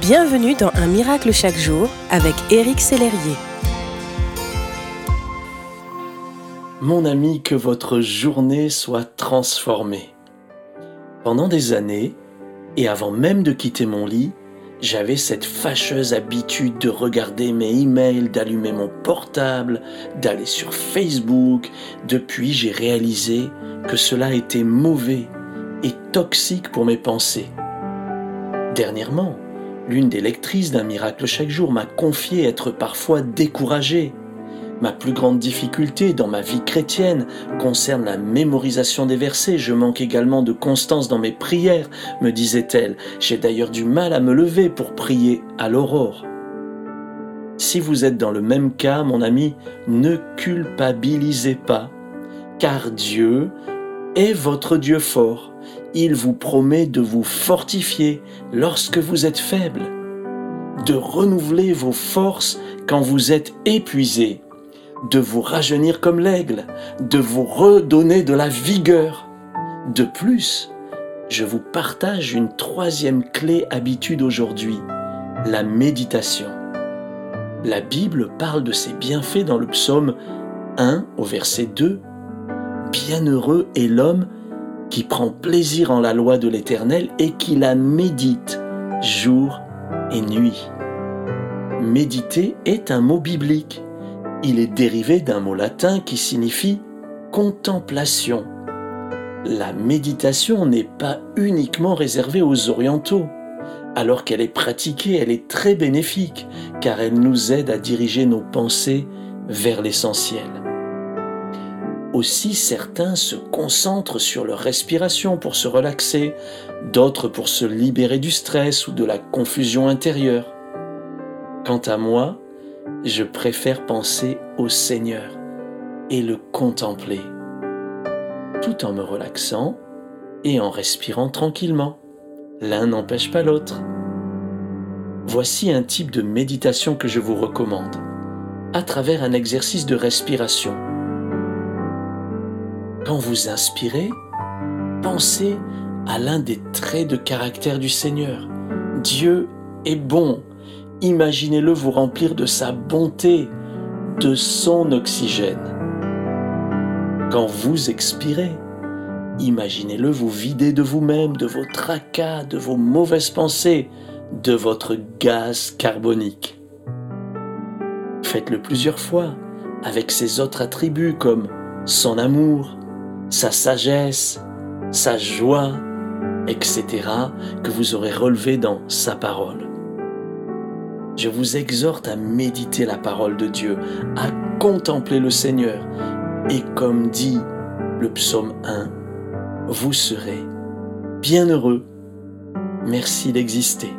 Bienvenue dans Un miracle chaque jour avec Éric Sellerier. Mon ami, que votre journée soit transformée. Pendant des années, et avant même de quitter mon lit, j'avais cette fâcheuse habitude de regarder mes emails, d'allumer mon portable, d'aller sur Facebook. Depuis, j'ai réalisé que cela était mauvais et toxique pour mes pensées. Dernièrement, l'une des lectrices d'un miracle chaque jour m'a confié être parfois découragée. Ma plus grande difficulté dans ma vie chrétienne concerne la mémorisation des versets. Je manque également de constance dans mes prières, me disait-elle. J'ai d'ailleurs du mal à me lever pour prier à l'aurore. Si vous êtes dans le même cas, mon ami, ne culpabilisez pas, car Dieu est votre Dieu fort. Il vous promet de vous fortifier lorsque vous êtes faible, de renouveler vos forces quand vous êtes épuisé de vous rajeunir comme l'aigle, de vous redonner de la vigueur. De plus, je vous partage une troisième clé habitude aujourd'hui, la méditation. La Bible parle de ses bienfaits dans le psaume 1 au verset 2. Bienheureux est l'homme qui prend plaisir en la loi de l'Éternel et qui la médite jour et nuit. Méditer est un mot biblique il est dérivé d'un mot latin qui signifie contemplation. La méditation n'est pas uniquement réservée aux orientaux. Alors qu'elle est pratiquée, elle est très bénéfique car elle nous aide à diriger nos pensées vers l'essentiel. Aussi certains se concentrent sur leur respiration pour se relaxer, d'autres pour se libérer du stress ou de la confusion intérieure. Quant à moi, je préfère penser au Seigneur et le contempler, tout en me relaxant et en respirant tranquillement. L'un n'empêche pas l'autre. Voici un type de méditation que je vous recommande, à travers un exercice de respiration. Quand vous inspirez, pensez à l'un des traits de caractère du Seigneur. Dieu est bon imaginez-le vous remplir de sa bonté, de son oxygène. Quand vous expirez, imaginez-le vous vider de vous-même, de vos tracas, de vos mauvaises pensées, de votre gaz carbonique. Faites-le plusieurs fois avec ses autres attributs comme son amour, sa sagesse, sa joie, etc., que vous aurez relevé dans sa parole je vous exhorte à méditer la parole de Dieu, à contempler le Seigneur. Et comme dit le psaume 1, vous serez bienheureux. Merci d'exister.